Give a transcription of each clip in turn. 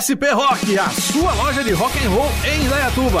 SP Rock, a sua loja de rock and roll em Indaiatuba.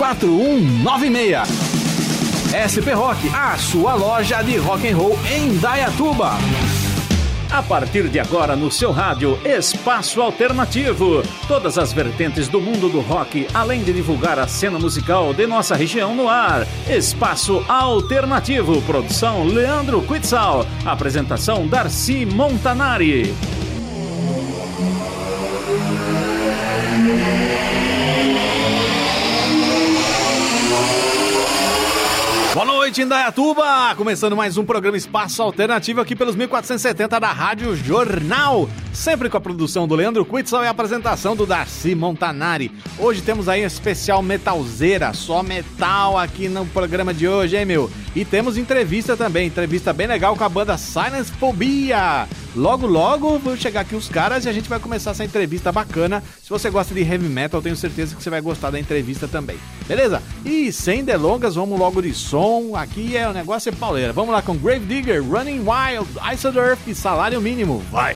4196. SP Rock, a sua loja de rock and roll em Dayatuba. A partir de agora no seu rádio Espaço Alternativo, todas as vertentes do mundo do rock, além de divulgar a cena musical de nossa região no ar. Espaço Alternativo, produção Leandro Quitzal, apresentação Darcy Montanari. Noite, Indaiatuba! Começando mais um programa Espaço Alternativo aqui pelos 1470 da Rádio Jornal. Sempre com a produção do Leandro Quitzel e a apresentação do Darcy Montanari. Hoje temos aí um especial metalzeira, só metal aqui no programa de hoje, hein, meu? E temos entrevista também, entrevista bem legal com a banda Silence Phobia. Logo, logo vão chegar aqui os caras e a gente vai começar essa entrevista bacana. Se você gosta de heavy metal, tenho certeza que você vai gostar da entrevista também. Beleza? E sem delongas, vamos logo de som. Aqui é o negócio é pauleira. Vamos lá com Grave Digger, Running Wild, Ice Earth e Salário Mínimo. Vai!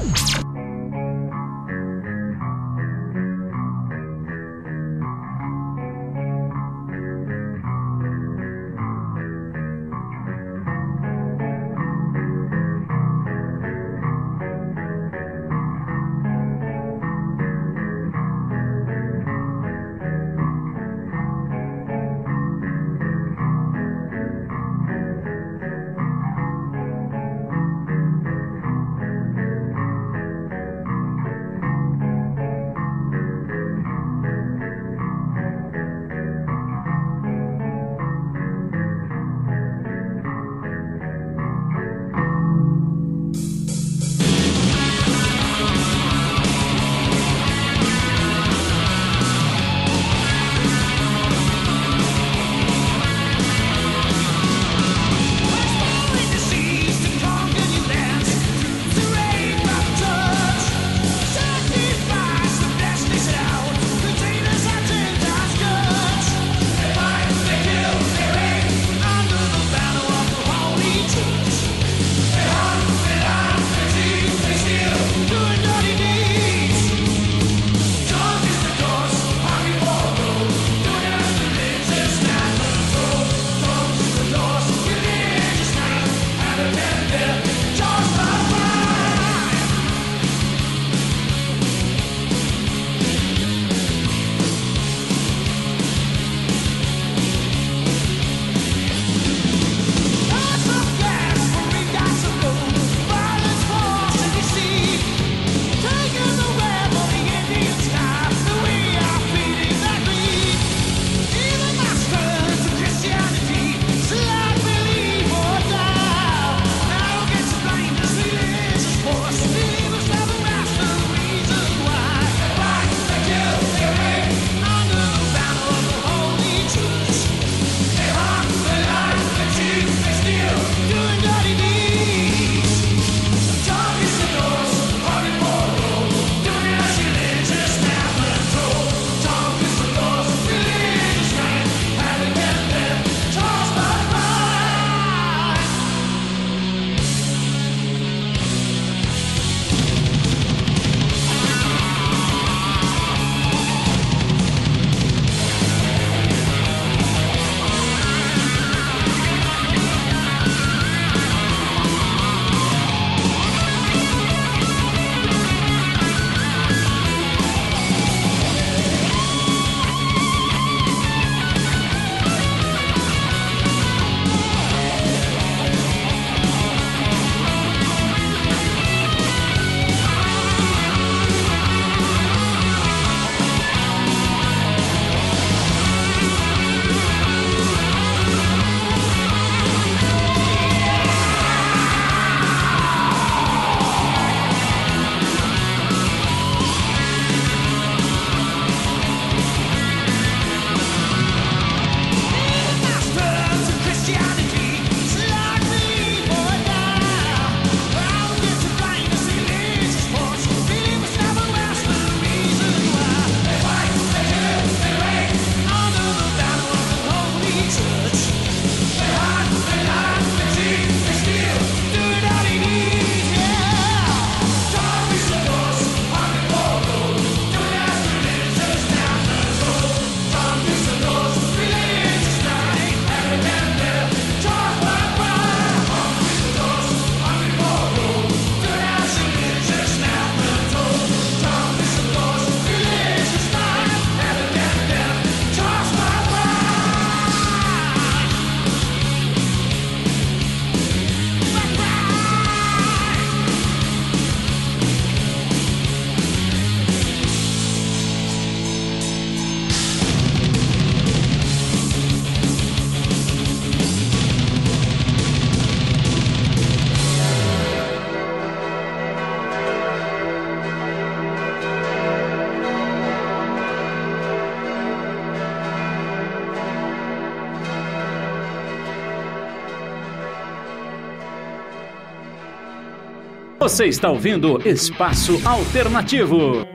Você está ouvindo Espaço Alternativo.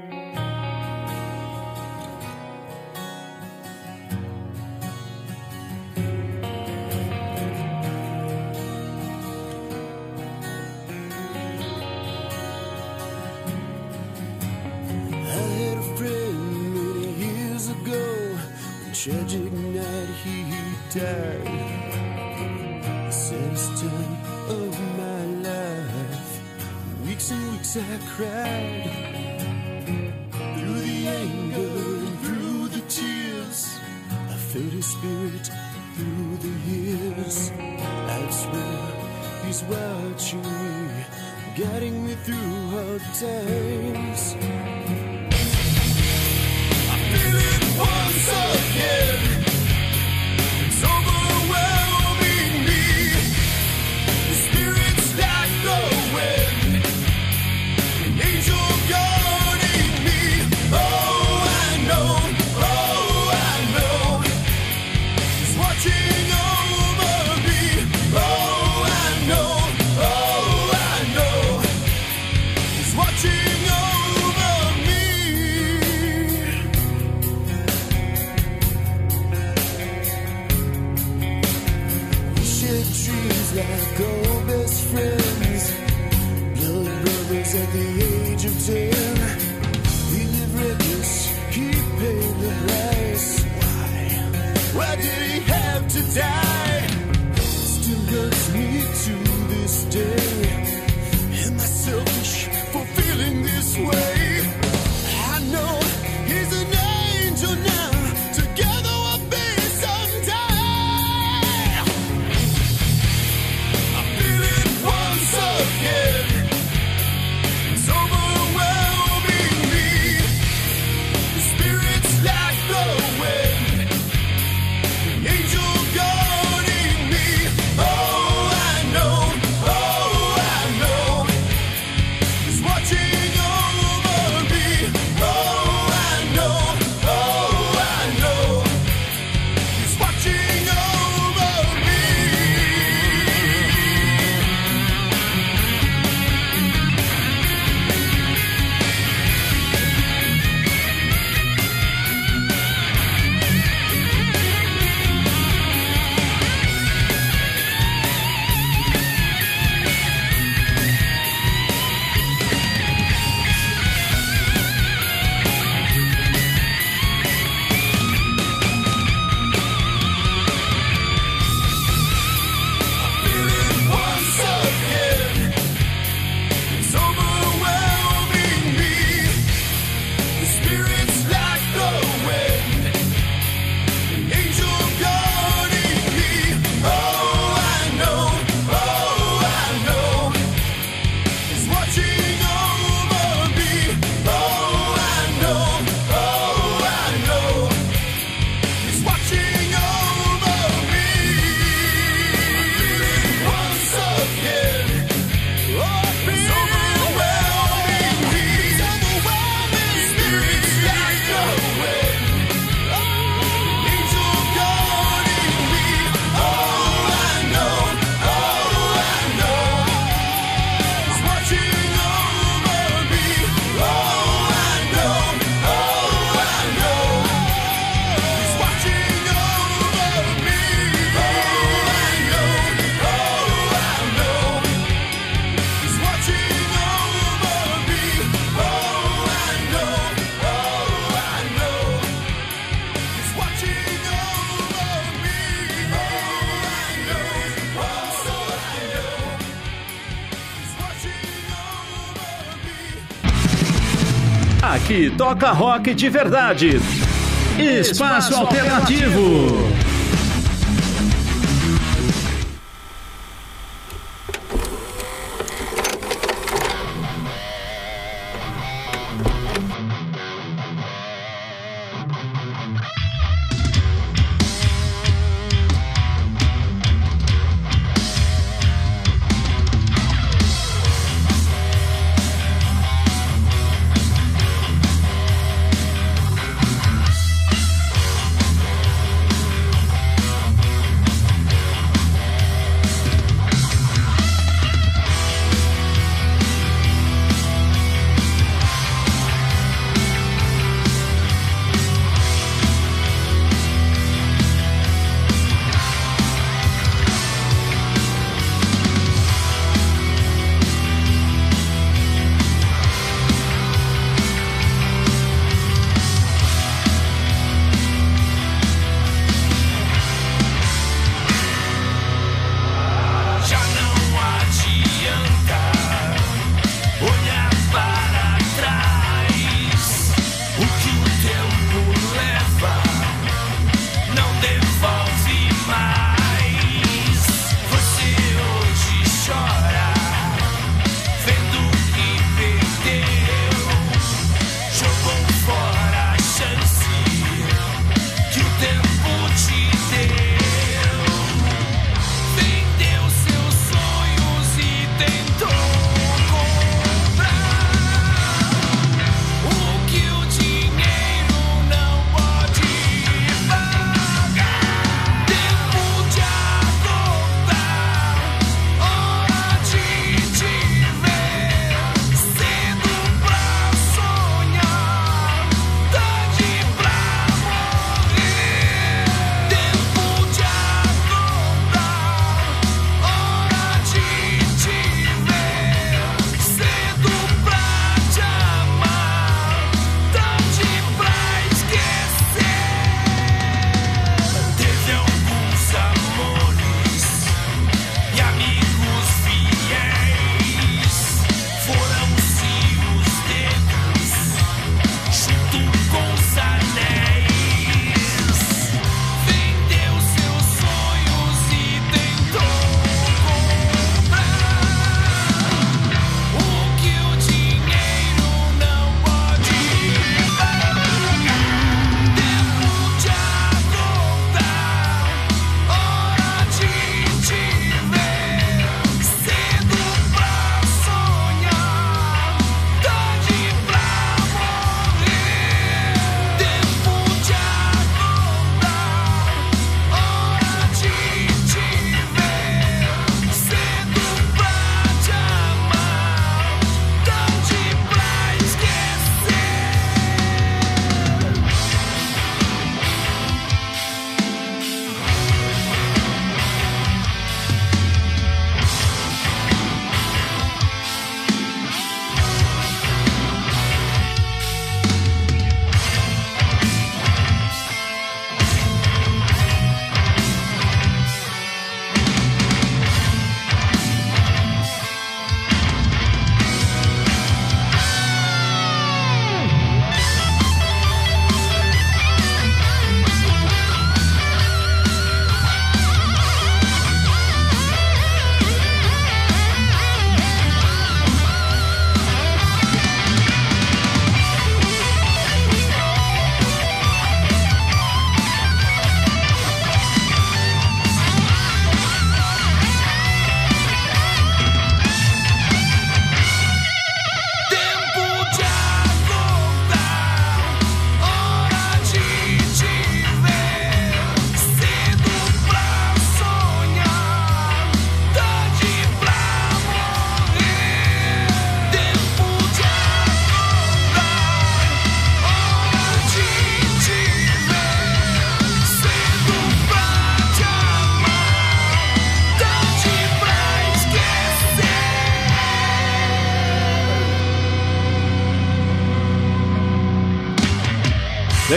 Time of weeks and weeks I cried Through the anger and through the tears I felt his spirit through the years. I swear he's watching me Guiding me through hard times. Aqui toca rock de verdade. Espaço, Espaço alternativo. alternativo.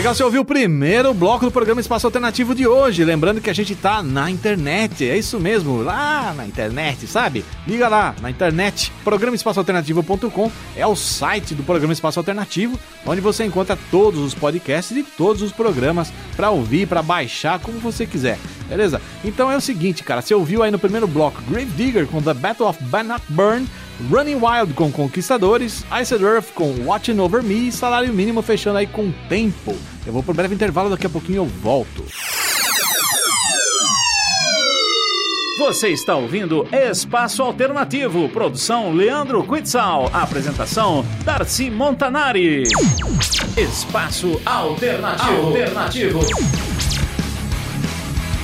Legal você ouviu o primeiro bloco do programa Espaço Alternativo de hoje. Lembrando que a gente tá na internet, é isso mesmo, lá na internet, sabe? Liga lá na internet, programaespaçoalternativo.com é o site do programa Espaço Alternativo, onde você encontra todos os podcasts e todos os programas para ouvir, para baixar, como você quiser, beleza? Então é o seguinte, cara, você ouviu aí no primeiro bloco Grave Digger com The Battle of Bannockburn Running Wild com Conquistadores, Iced Earth com Watching Over Me e Salário Mínimo fechando aí com Tempo. Eu vou por breve intervalo, daqui a pouquinho eu volto. Você está ouvindo Espaço Alternativo, produção Leandro Quitzal, apresentação Darcy Montanari. Espaço Alternativo. Alternativo.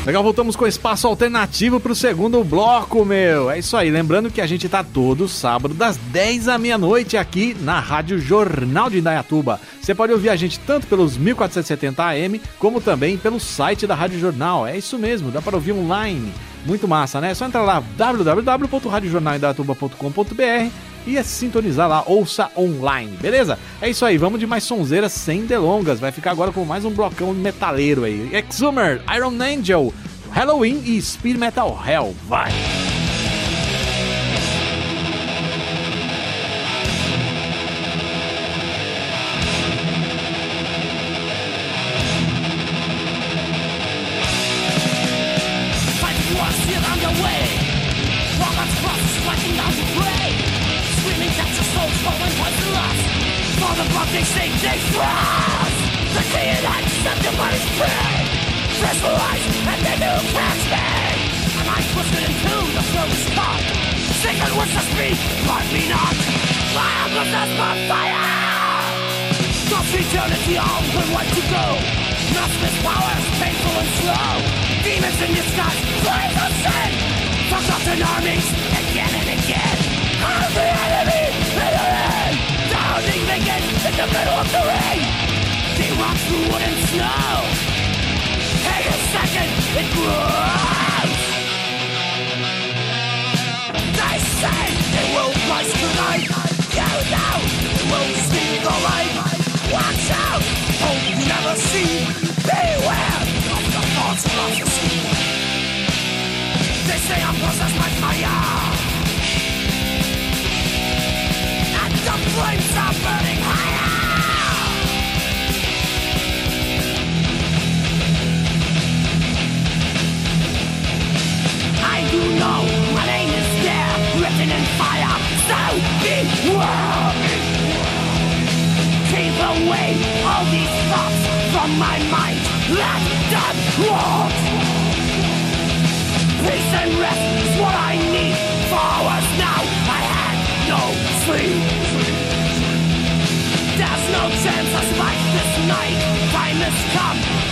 Legal, voltamos com espaço alternativo pro segundo bloco, meu. É isso aí, lembrando que a gente tá todo sábado das 10 à meia-noite aqui na Rádio Jornal de Indaiatuba. Você pode ouvir a gente tanto pelos 1470 AM, como também pelo site da Rádio Jornal. É isso mesmo, dá para ouvir online. Muito massa, né? É só entrar lá www.radiojornalindaiatuba.com.br e é sintonizar lá, ouça online, beleza? É isso aí, vamos de mais sonzeiras sem delongas. Vai ficar agora com mais um blocão metaleiro aí. Exhumer, Iron Angel, Halloween e Speed Metal Hell. Vai!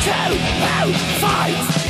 To fight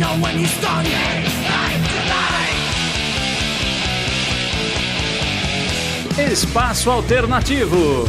know when he's done. Espaço Alternativo.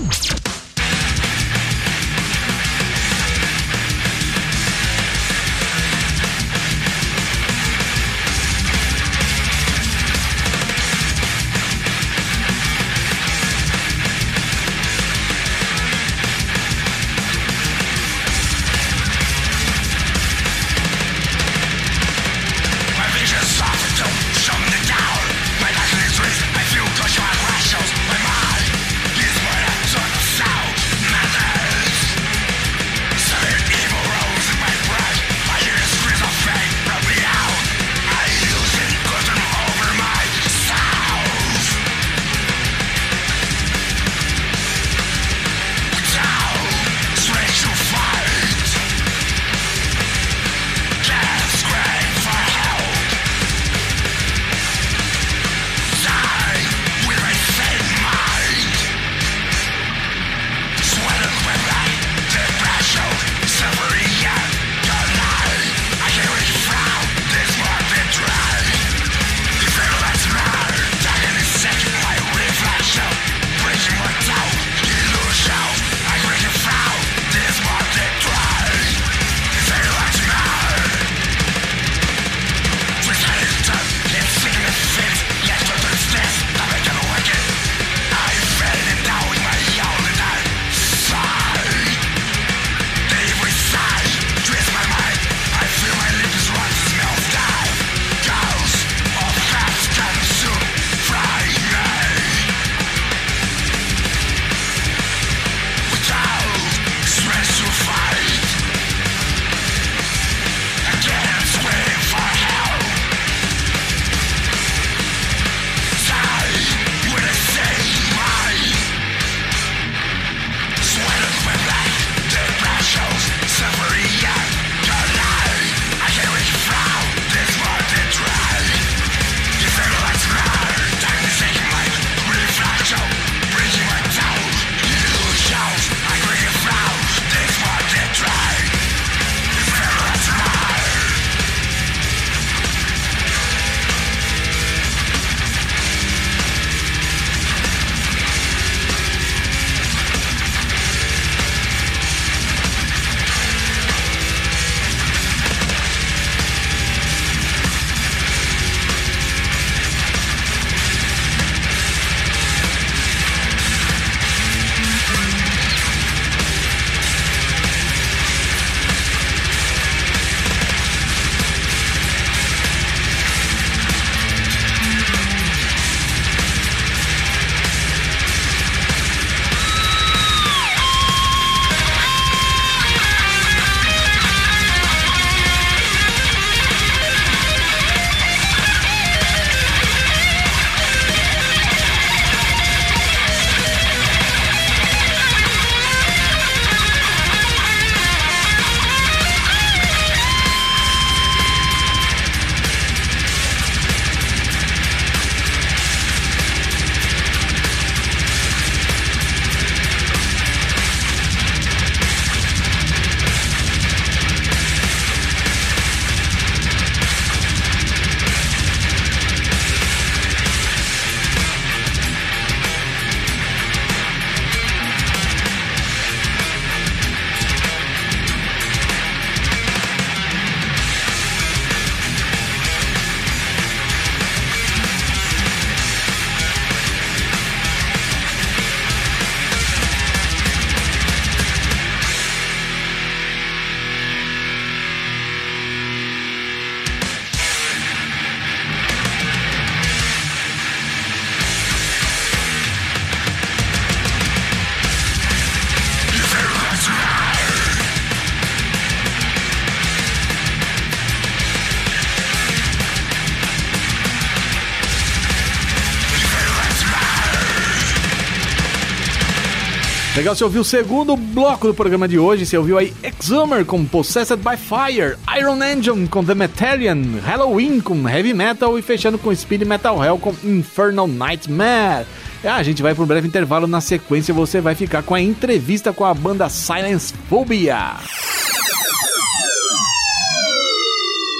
Legal, você ouviu o segundo bloco do programa de hoje. Você ouviu aí Exhumer com Possessed by Fire, Iron Engine com The Metallian, Halloween com Heavy Metal e fechando com Speed Metal Hell com Infernal Nightmare. Ah, a gente vai para um breve intervalo. Na sequência, você vai ficar com a entrevista com a banda Silence Phobia.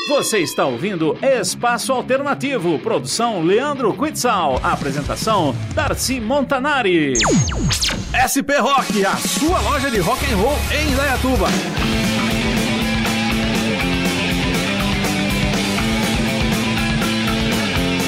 Você está ouvindo Espaço Alternativo, produção Leandro Quitzal, apresentação Darcy Montanari. SP Rock, a sua loja de rock and roll em Indaiatuba.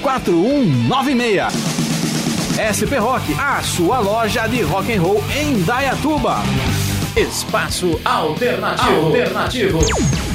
4196. SP Rock, a sua loja de rock and roll em Dayatuba. Espaço Alternativo. Alternativo.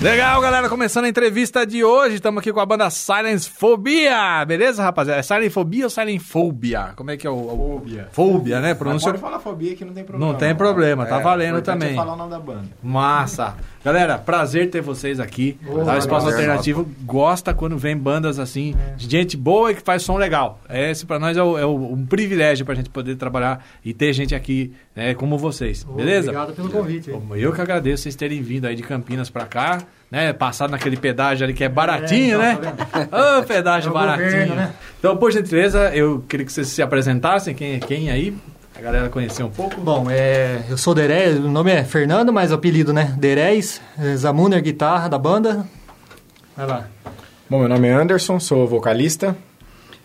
Legal, galera, começando a entrevista de hoje, estamos aqui com a banda Silence Phobia, beleza, rapaziada? É Silent Phobia ou Silent Phobia? Como é que é o... o... Fobia. Phobia, né? Pronúncia... pode falar fobia que não tem problema. Não tem problema, tá É, valendo importante também. É falar o nome da banda. Massa. Galera, prazer ter vocês aqui. tá? O Espaço prazer Alternativo gosta quando vem bandas assim, de gente boa e que faz som legal. Esse pra nós é, o- é um privilégio pra gente poder trabalhar e ter gente aqui né, como vocês. Beleza? Obrigado pelo convite. Eu que agradeço vocês terem vindo aí de Campinas pra cá, né? Passado naquele pedágio ali que é baratinho, É, né? então, Ô, pedágio É baratinho. governo, né? Então, por gentileza, eu queria que vocês se apresentassem, quem é quem aí, a galera conhecer um pouco. Bom, é, eu sou Derez, o nome é Fernando, mas o apelido, né? Derez, é, Zamuner, guitarra da banda. Vai lá. Bom, meu nome é Anderson, sou vocalista.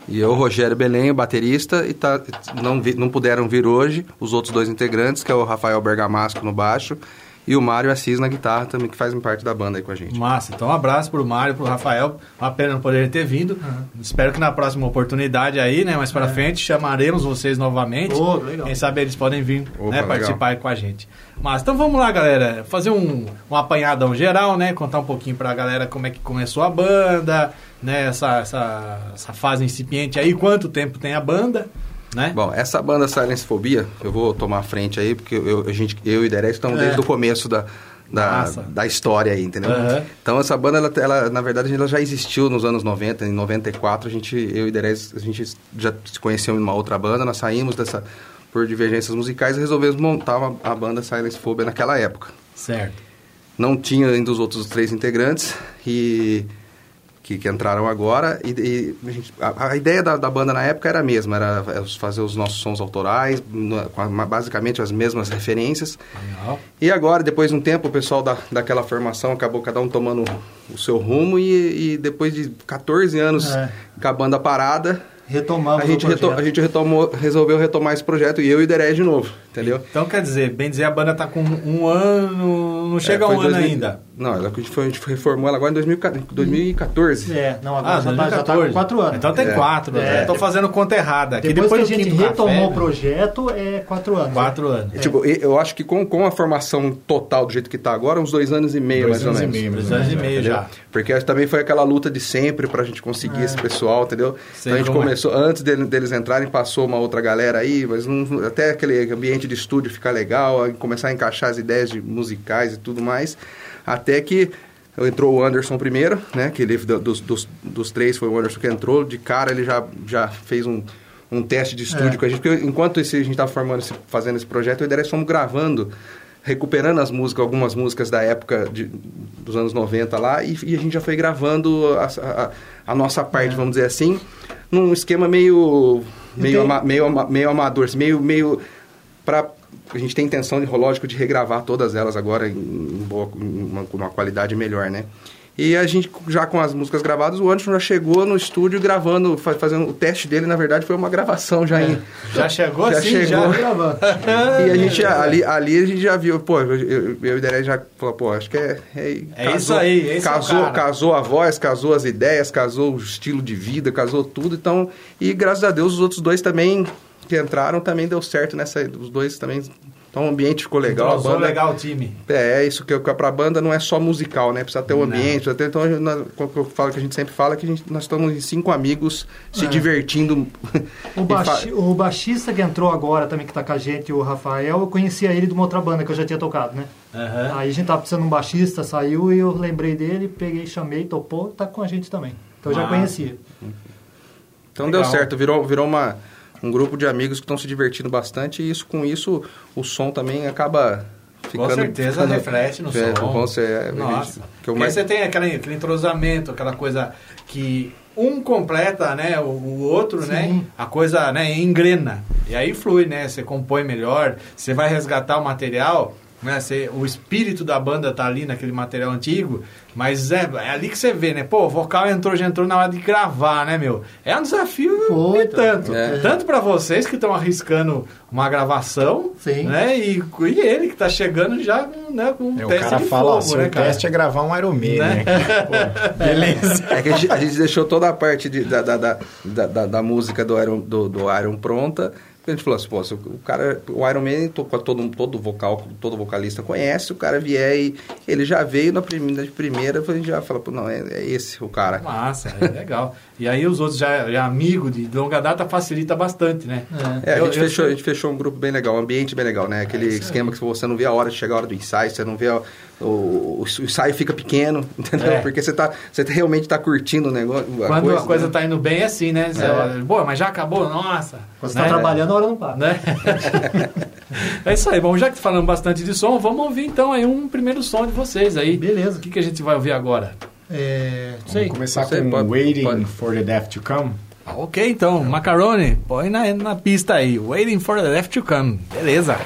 E eu, Rogério Belém, baterista, e tá, não, vi- não puderam vir hoje os outros dois integrantes, que é o Rafael Bergamasco no baixo e o Mário Assis na guitarra também, que fazem parte da banda aí com a gente. Massa, então um abraço pro Mário, pro Rafael. Uma pena não poder ter vindo. Espero que na próxima oportunidade aí, né, mais pra frente, chamaremos vocês novamente. Ô, legal. Quem sabe eles podem vir Opa, né, participar aí com a gente. Mas então vamos lá, galera, fazer um, um apanhadão geral, né? Contar um pouquinho pra galera como é que começou a banda, né? Essa, essa, essa fase incipiente aí, quanto tempo tem a banda, né? Bom, essa banda Silence Phobia, eu vou tomar a frente aí, porque eu, a gente, eu e Derek estamos É. desde o começo da, da, da história aí, entendeu? Aham. Então essa banda, ela, ela, na verdade, ela já existiu nos anos 90, em 94, a gente, eu e Derek, a gente já se conheceu em uma outra banda, nós saímos dessa, por divergências musicais e resolvemos montar uma- a banda Silence Phobia naquela época. Certo. Não tinha ainda os outros três integrantes e que, que entraram agora e, e a, gente- a- a ideia da, da banda na época era a mesma, era fazer os nossos sons autorais, no- com a- basicamente as mesmas referências. Legal. E agora, depois de um tempo, o pessoal da, daquela formação acabou cada um tomando o seu rumo e, e depois de 14 anos É. com a banda parada, Retomamos a gente, reto- a gente retomou, resolveu retomar esse projeto e eu e o Deré de novo, entendeu? Então quer dizer, bem dizer, a banda tá com um ano, não chega É, a um ano 2000 ainda. Não, ela- a gente, foi, a gente reformou ela agora em 2000 2014. É, não, Ah, agora já, tá, já tá com 4 anos. Então tem É. quatro. É. Eu tô fazendo conta errada aqui. Depois, Depois, que a gente retomou café, o projeto, é 4 anos. Quatro anos. É, Tipo, eu acho que com, com a formação total do jeito que tá agora, uns dois anos e meio, Dois mais ou anos e menos. meio, Dois anos e menos, meio já. Porque também foi aquela luta de sempre pra gente conseguir esse pessoal, entendeu? Sei então a gente é. começou, antes dele- deles entrarem, passou uma outra galera aí, mas não- até aquele ambiente de estúdio ficar legal, começar a encaixar as ideias de musicais e tudo mais, até que entrou o Anderson primeiro, né? Que ele, dos, dos, dos três foi o Anderson que entrou, de cara ele já, já fez um, um teste de estúdio É. com a gente, porque enquanto esse, a gente estava formando, fazendo esse projeto, eu e o Derek fomos gravando recuperando as músicas, algumas músicas da época de- dos anos 90 lá, e, e a gente já foi gravando a, a- a nossa parte, vamos dizer assim, num esquema meio meio, Entendi. ama- meio, ama- meio amador, assim, meio meio para a gente tem intenção de lógico de regravar todas elas agora em, em boa, em uma, uma qualidade melhor, né? E a gente, já com as músicas gravadas, o Anderson já chegou no estúdio gravando, fa- fazendo o teste dele, na verdade, foi uma gravação já em, Já chegou Já assim? chegou. Já Gravando. e a gente, ali, ali a gente já viu, pô, eu, eu, e o Derek já falou, pô, acho que é. É, É isso aí, é casou, cara. casou a voz, casou as ideias, casou o estilo de vida, casou tudo. Então, e graças a Deus os outros dois também que entraram também deu certo nessa. Os dois também Então o ambiente ficou legal. A Entrosou banda, legal o time. É, é isso que eu- que pra banda não é só musical, né? Precisa ter o Não. ambiente, ter, então nós- quando eu falo que a gente sempre fala que a gente, nós estamos em cinco amigos se É. divertindo. O, fa- baixi- o baixista que entrou agora também, que tá com a gente, o Rafael, eu conhecia ele de uma outra banda que eu já tinha tocado, né? Aham. Aí a gente tava precisando de um baixista, saiu e eu lembrei dele, peguei, chamei, topou, tá com a gente também. Então eu já Massa. conhecia. Então Legal. deu certo, virou, virou uma, um grupo de amigos que estão se divertindo bastante e isso, com isso o som também acaba ficando... Com certeza ficando- reflete no é, som. cer- é, Nossa. que eu Porque mais- você tem aquele, aquele entrosamento, aquela coisa que um completa né, o, o outro, Sim. né? A coisa né, engrena. E aí flui, né? Você compõe melhor, você vai resgatar o material, né? Você, o espírito da banda tá ali naquele material antigo, mas é, é ali que você vê, né? Pô, o vocal entrou, já entrou na hora de gravar, né, meu? É um desafio Foi, e tanto. É. Tanto para vocês que estão arriscando uma gravação, Sim. né? E, e ele que tá chegando já né, com um É, o teste cara de fala, fogo, né, cara? teste é gravar um Iron Man, Né? né? Pô, beleza. É que a gente, a gente deixou toda a parte de- da, da, da, da, da- da música do Iron, do, do Iron pronta. A gente falou assim, pô, o cara, o Iron Man, to- todo, todo vocal, todo vocalista conhece, o cara vier e ele já veio na primeira, de primeira, a gente já fala, pô, não, é, é esse o cara. Massa, é legal. E aí os outros já, já amigo de longa data facilita bastante, né? É. É, a Eu- gente, eu fechou, sou- a gente fechou um grupo bem legal, um ambiente bem legal, né? Aquele isso aí. esquema que você não vê a hora de chegar a hora do ensaio, você não vê a- o, o, o ensaio fica pequeno, entendeu? É. Porque você, tá, você realmente tá curtindo o negócio. Quando a coisa né? tá indo bem é assim, né? Você É. Pô, mas já acabou? Nossa! Quando você né? tá trabalhando, a hora não para. Né? é isso aí. Bom, já que falamos bastante de som, vamos ouvir então aí um primeiro som de vocês aí. Beleza. O que, que a gente vai ouvir agora? É, não sei. Vamos começar Você com pode- Waiting pode. for the Death to Come. Ah, Ok, então, Macaroni, põe na, na pista aí. Waiting for the left to come. Beleza.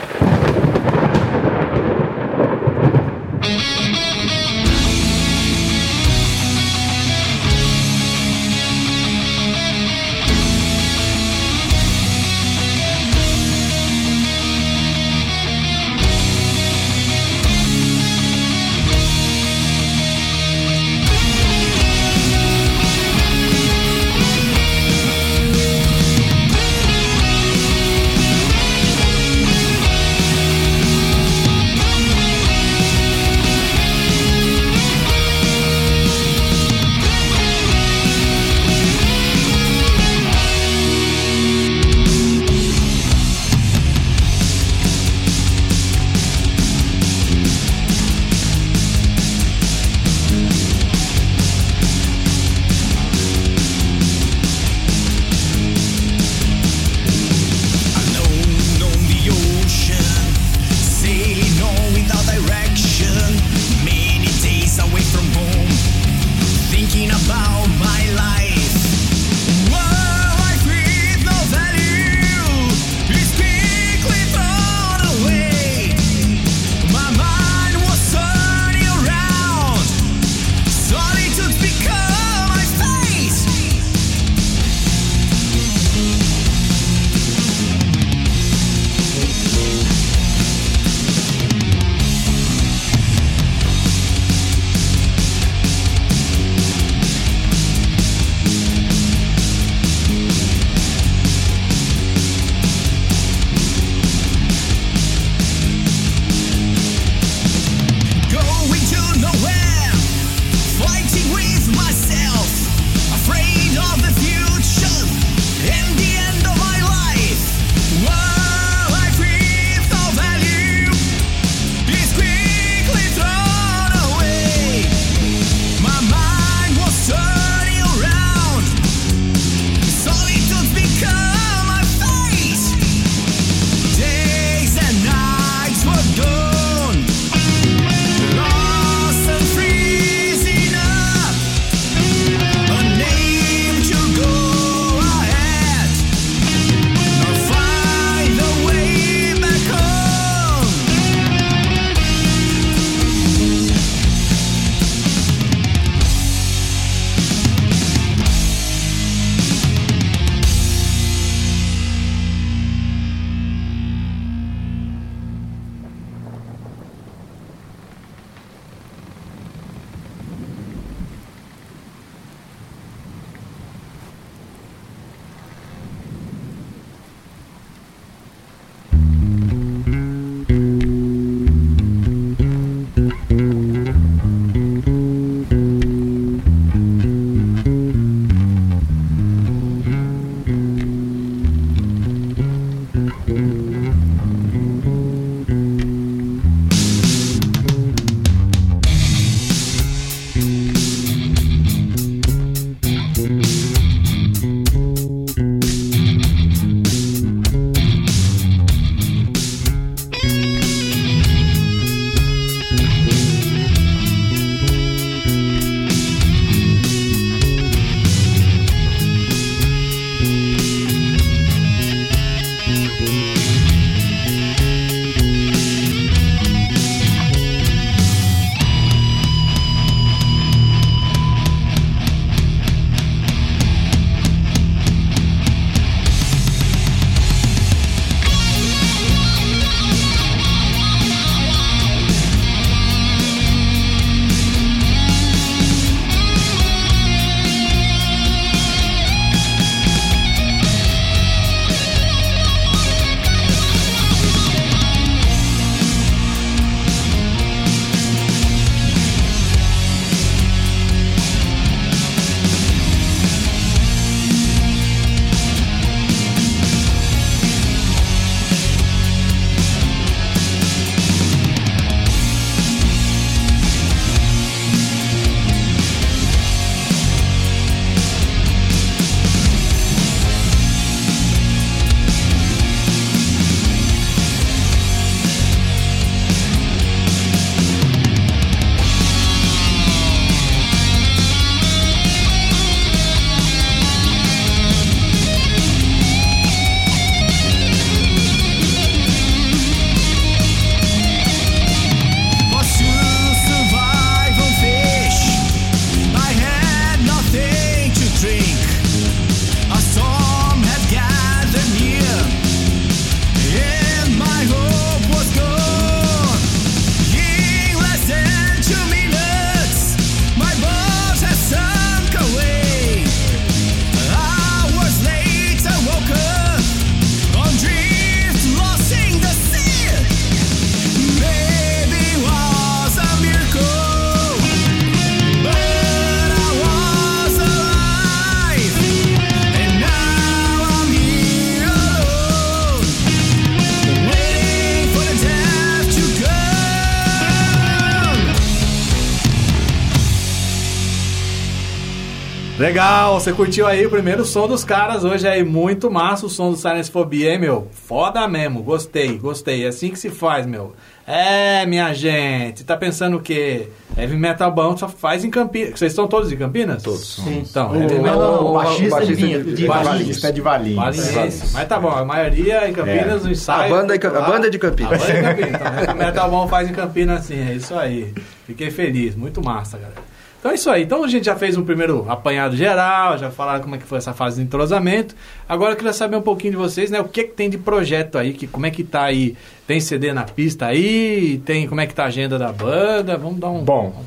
Legal, você curtiu aí o primeiro som dos caras hoje aí, muito massa o som do Silence Phobia, hein, meu? Foda mesmo, gostei, gostei, é assim que se faz, meu. É, minha gente, tá pensando o quê? Heavy Metal bom só faz em Campinas. Vocês estão todos em Campinas? Todos. Sim. Então, O, Heavy o, Metal... o baixista, baixista de, de- de, de Valinhos, é de Valinhos. Mas tá bom, a maioria em Campinas, É. o ensaio... A banda é- a lá. banda é de Campinas. A banda é de Campinas. Então, Heavy Metal bom faz em Campinas sim, é isso aí. Fiquei feliz, muito massa, galera. Então é isso aí. Então a gente já fez um primeiro apanhado geral, já falaram como é que foi essa fase de entrosamento. Agora eu queria saber um pouquinho de vocês, né? O que, que tem de projeto aí, que, como é que tá aí? Tem CD na pista aí? Tem como é que tá a agenda da banda? Vamos dar um. Bom,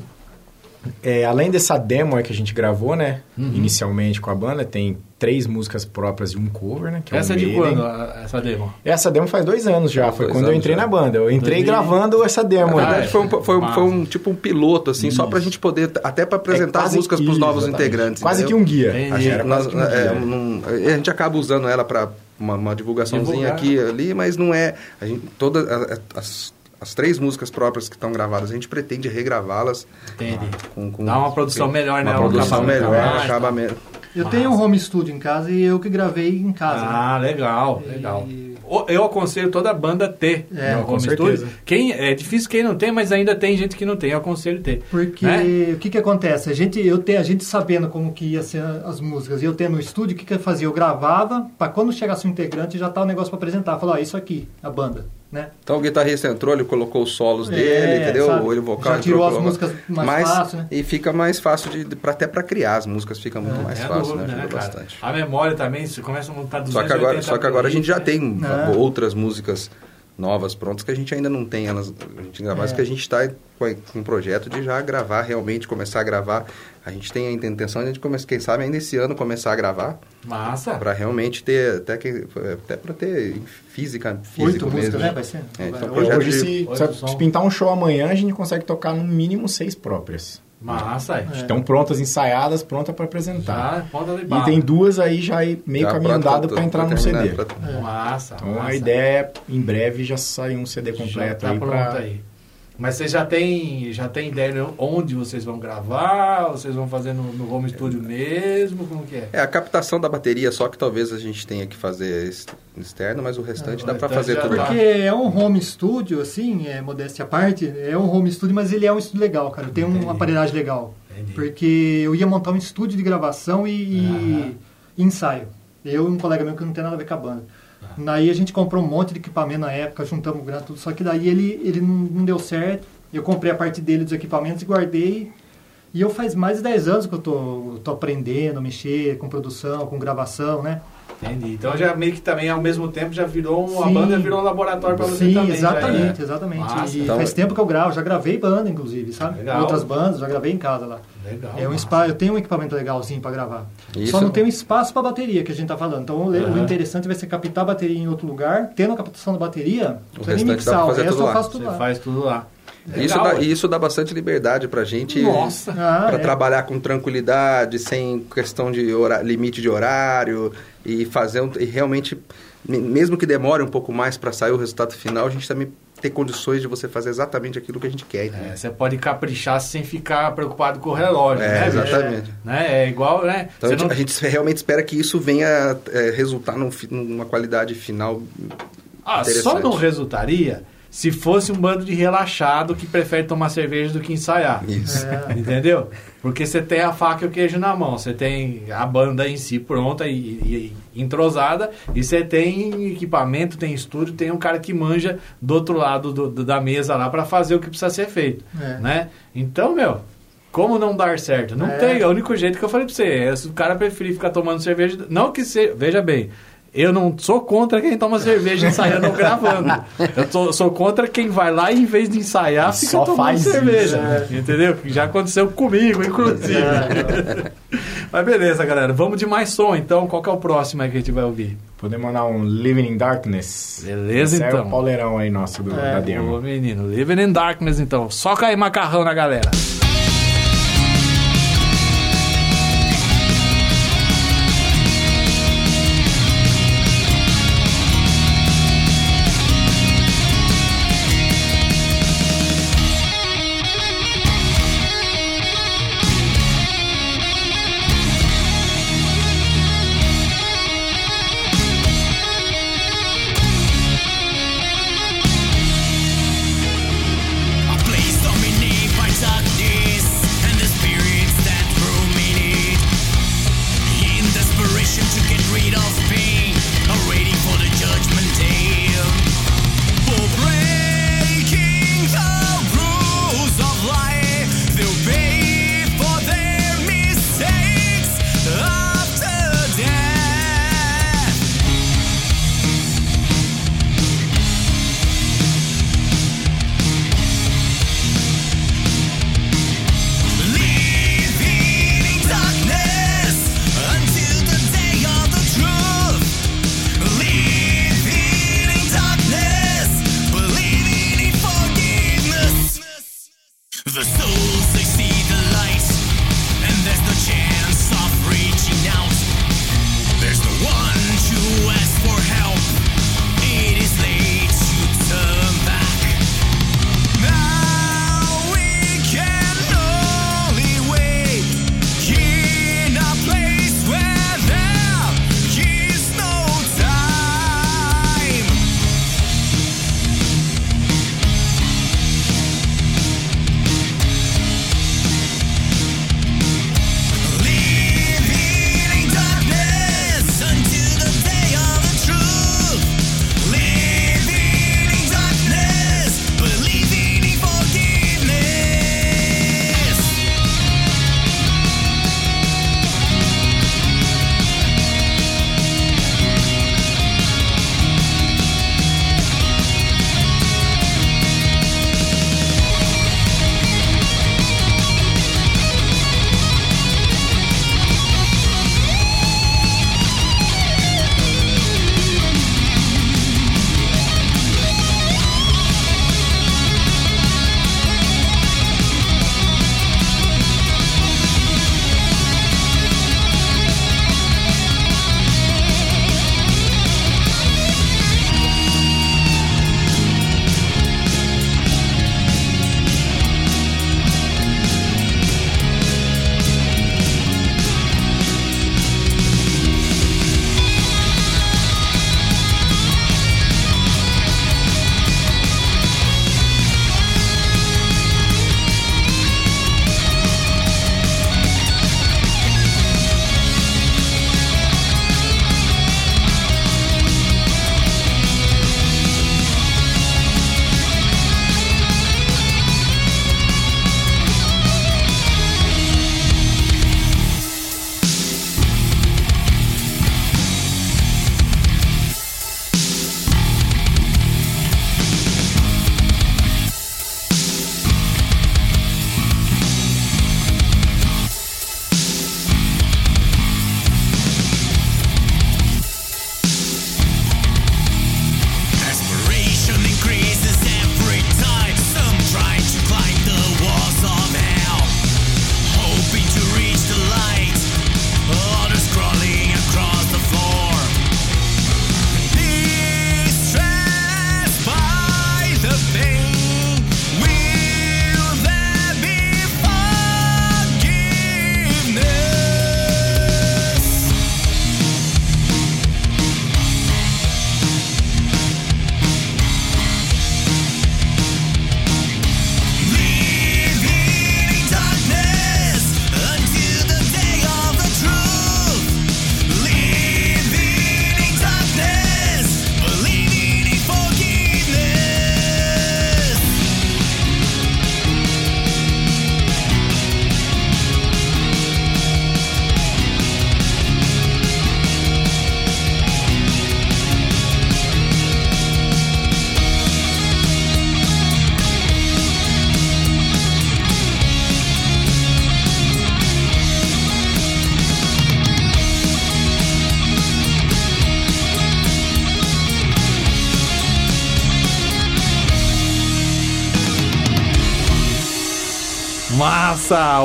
é, além dessa demo aí que a gente gravou, né? Uhum. Inicialmente com a banda, tem três músicas próprias e um cover, né? Que essa é é o de Maiden. quando, essa demo? Essa demo faz dois anos já, foi dois quando eu entrei já. na banda. Eu entrei 2000. gravando essa Na demo. Ah, verdade, é. foi, um, foi, um- foi um tipo um piloto, assim, só pra Isso. gente poder, até pra apresentar É as músicas pros isso, novos exatamente. integrantes. Quase que entendeu? um guia. Entendi. A gente, Era nós- quase que um é, guia. não- a gente acaba usando ela para uma, uma divulgaçãozinha Divulgar. aqui e ali, mas não é. A gente, todas a- a- as, as três músicas próprias que estão gravadas, a gente pretende regravá-las Entendi. com, com Dá uma produção melhor, né? uma Um produção melhor, a mais, acaba tá. mesmo. Eu tenho um home studio em casa e eu que gravei em casa. né? Ah, legal, legal. E- O- Eu aconselho toda a banda a ter É, no com home certeza. studio. Quem, é difícil quem não tem, mas ainda tem gente que não tem. Eu aconselho ter. Porque Né? o que que acontece? A gente, eu tenho, a gente sabendo como que ia ser as músicas, e eu tendo no estúdio, o que que eu fazia? Eu gravava, para quando chegasse um integrante já tá o negócio para apresentar. Falar, ó, isso aqui, a banda, né? Então o guitarrista entrou, ele colocou os solos É, dele, entendeu? sabe? O olho vocal Já entrou, tirou as colocou- músicas mais fácil, né? E fica mais fácil de, de- pra- até para criar as músicas, fica muito mais É fácil, dúvida, né? Ajuda cara? bastante. A memória também, você começa a montar 280 Só que agora, só que agora a gente já tem É. outras músicas novas prontas que a gente ainda não tem elas a gente grava, mas É. que a gente está com um projeto de já gravar realmente começar a gravar a gente tem a intenção de a gente começar quem sabe ainda esse ano começar a gravar? Massa. para realmente ter até que até para ter física físico Oito mesmo músicas, né? Vai ser? É, então, Hoje, de- se, se pintar um show amanhã, a gente consegue tocar no mínimo seis próprias. Massa. É. Estão prontas, ensaiadas, prontas para apresentar. Já, E tem duas aí já meio já caminho pra- dado pra- para entrar no CD. pra- Massa. Então massa. a ideia é, em breve, já sair um CD Já completo tá aí pronto pra... aí. Mas vocês já tem, já tem ideia de onde vocês vão gravar? Ou vocês vão fazer no, no home studio mesmo? Como que é? É, a captação da bateria só que talvez a gente tenha que fazer ex- externo, mas o restante Ah, dá para restante fazer tudo lá. Porque é um home studio, assim, é modéstia à parte, é um home studio, mas ele é um estúdio legal, cara. Tem Entendi. uma aparelhagem legal. Entendi. Porque eu ia montar um estúdio de gravação e, e ensaio. Eu e um colega meu que não tem nada a ver com a banda. Daí a gente comprou um monte de equipamento na época, juntamos grana, tudo. Só que daí ele, ele não, não deu certo. Eu comprei a parte dele dos equipamentos e guardei. E eu faz mais de 10 anos que eu tô, tô aprendendo a mexer com produção, com gravação, né? Entendi. Então já meio que também ao mesmo tempo já virou um, a Sim. banda virou um laboratório para você Sim, também. já, exatamente, né? exatamente. Massa. E Então- faz tempo que eu gravo, já gravei banda, inclusive, sabe? Legal. Outras bandas, já gravei em casa lá. Legal. É um espaço, eu tenho um equipamento legalzinho para gravar. Isso. Só não tem um espaço para bateria que a gente tá falando. Então Aham. o interessante vai ser captar a bateria em outro lugar, tendo a captação da bateria, O sem nem mixar, o fazer resto tudo eu lá. faço tudo Você lá. faz tudo lá. Isso Legal, dá, ué. e isso dá bastante liberdade pra gente Nossa. Ah, para é. trabalhar com tranquilidade, sem questão de hora- limite de horário e fazer um, e realmente me- mesmo que demore um pouco mais para sair o resultado final, a gente também ter condições de você fazer exatamente aquilo que a gente quer. entendeu? É, você pode caprichar sem ficar preocupado com o relógio, É, né? exatamente. Né? É igual, né? Então Você a gente, não- a gente realmente espera que isso venha é, resultar num numa qualidade final. Ah, só não resultaria se fosse um bando de relaxado que prefere tomar cerveja do que ensaiar. Isso. É. Entendeu? Porque você tem a faca e o queijo na mão, você tem a banda em si pronta e, e- e entrosada, e você tem equipamento, tem estúdio, tem um cara que manja do outro lado do- do- da mesa lá para fazer o que precisa ser feito, É. né? Então, meu, como não dar certo? Não É. tem, é o único jeito que eu falei pra você, é se o cara preferir ficar tomando cerveja, não que você, veja bem, eu não sou contra quem toma cerveja ensaiando ou gravando. Eu tô- sou contra quem vai lá e em vez de ensaiar, fica Só tomando faz isso, cerveja. é. Entendeu? Já aconteceu comigo, inclusive. É. Mas beleza, galera. Vamos de mais som, então. Qual que é o próximo aí que a gente vai ouvir? Podemos mandar um Living in Darkness. Beleza, Esse É então. o pauleirão aí nosso do, É, da Ô, demo. menino, Living in Darkness, então. Só cair macarrão na galera. Thank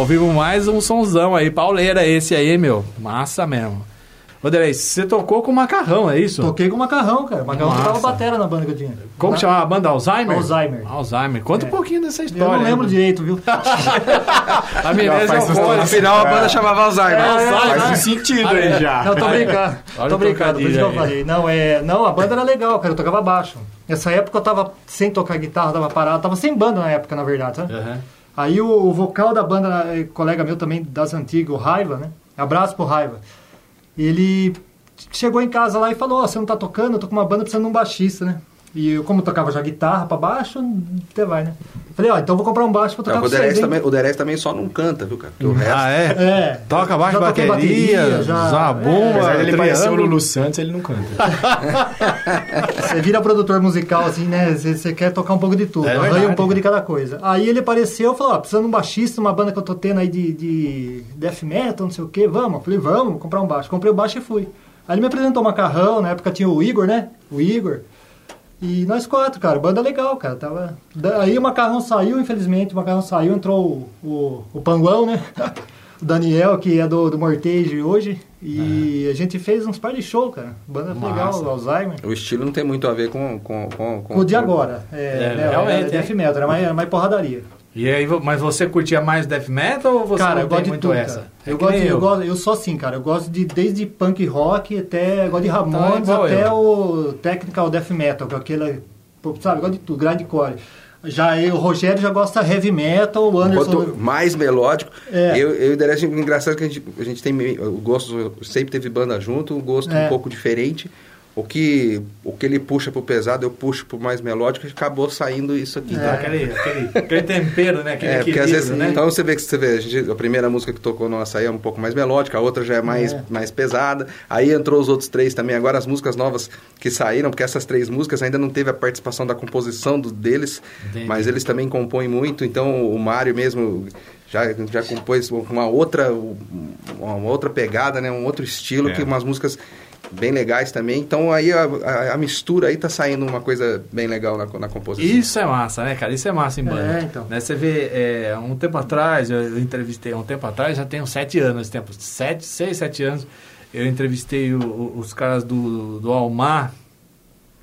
Ouvimos mais um sonzão aí. Pauleira esse aí, meu. Massa mesmo. Ô, Derei, você tocou com macarrão, é isso? Toquei com macarrão, cara. Macarrão Massa. tocava batera na banda que eu tinha. Como que chamava a banda? Alzheimer? Alzheimer. Alzheimer. Conta É. um pouquinho dessa Eu história. não lembro direito, viu? A amnésia faz alcoólica. Afinal, a banda chamava Alzheimer. Faz Ah, um sentido aí já. Não, tô brincando. Olha tô o brincando, por isso que eu falei. Não, é, não, a banda era legal, cara. Eu tocava baixo. Nessa época eu tava sem tocar guitarra, tava parado. Tava sem banda na época, na verdade, sabe? Aham. Aí o, vocal da banda, eh, colega meu também das antigas, o Raiva, né? Abraço pro Raiva. Ele chegou em casa lá e falou: Ó, você não tá tocando? Eu tô com uma banda precisando de um baixista, né? E eu, como eu tocava já guitarra pra baixo, até vai, né? Falei: Ó, então eu vou comprar um baixo pra tocar Não, o Derez também, o Derez também só não canta, viu, cara? Porque o resto. Ah, é? É. Toca baixo, bateria, bateria, já- zabumba, de ele parecer o Lulu Santos, ele não canta. Você vira produtor musical, assim, né? Você, você quer tocar um pouco de tudo, É arranha verdade. um pouco de cada coisa. Aí ele apareceu e falou, ó, precisando de um baixista, uma banda que eu tô tendo aí de, de death metal, não sei o quê, vamos. Eu falei, vamos, vou comprar um baixo. Comprei o baixo e fui. Aí ele me apresentou o Macarrão, na época tinha o Igor, né? O Igor. E nós quatro, cara, banda legal, cara. Tava... Aí o Macarrão saiu, infelizmente, o Macarrão saiu, entrou o, o, o Panguão, né? o Daniel, que é do, do Mortage hoje. E a gente fez uns par de show, cara. Banda Massa. legal, o Alzheimer. O estilo não tem muito a ver com. com, com, Com o de agora. É, É, né, realmente, Era death metal, era mais, era mais porradaria. E aí, mas você curtia mais death metal ou você cara, eu gosto de muito tudo, essa? cara. É Eu, gosto, eu, eu. gosto, eu sou assim, cara. Eu gosto de desde punk rock até. Eu gosto de Ramones Então é até eu. o technical death metal, que é aquele. Sabe, eu gosto de tudo, grindcore. Já eu, o Rogério já gosta heavy metal, o Anderson. Quanto mais melódico. É. Eu, eu e o engraçado que a gente, a gente tem o gosto, sempre teve banda junto, um gosto É. um pouco diferente. O que, o que ele puxa pro pesado, eu puxo pro mais melódico, e acabou saindo isso aqui. Dá tá? aquele, aquele, aquele tempero, né? Aquele É, porque às vezes, né? então você vê que você vê, a, gente- a primeira música que tocou nossa aí é um pouco mais melódica, a outra já é mais, É. mais pesada. Aí entrou os outros três também. Agora as músicas novas que saíram, porque essas três músicas ainda não teve a participação da composição do, deles, Entendi. mas eles também compõem muito. Então o Mário mesmo já, já compôs uma outra, uma outra pegada, né? Um outro estilo, É. que umas músicas bem legais também. Então aí a, a- a mistura aí tá saindo uma coisa bem legal na, na composição. Isso é massa, né, cara? Isso é massa em banda. É, então. Né, Você vê, é, um tempo atrás, eu, entrevistei, um tempo atrás, já uns sete anos, esse tempo, sete, seis, sete anos, eu entrevistei o- o- os caras do, do Almar,